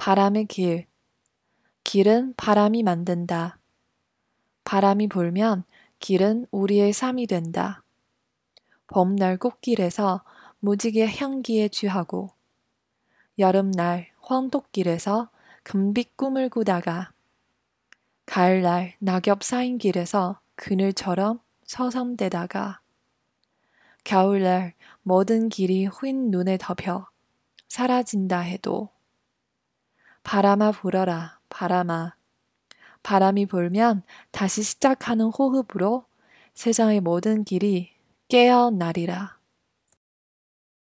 바람의 길. 길은 바람이 만든다. 바람이 불면 길은 우리의 삶이 된다. 봄날 꽃길에서 무지개 향기에 취하고 여름날 황토길에서 금빛 꿈을 꾸다가 가을날 낙엽 쌓인 길에서 그늘처럼 서성대다가 겨울날 모든 길이 휜 눈에 덮여 사라진다 해도 바람아 불어라, 바람아. 바람이 불면 다시 시작하는 호흡으로 세상의 모든 길이 깨어나리라.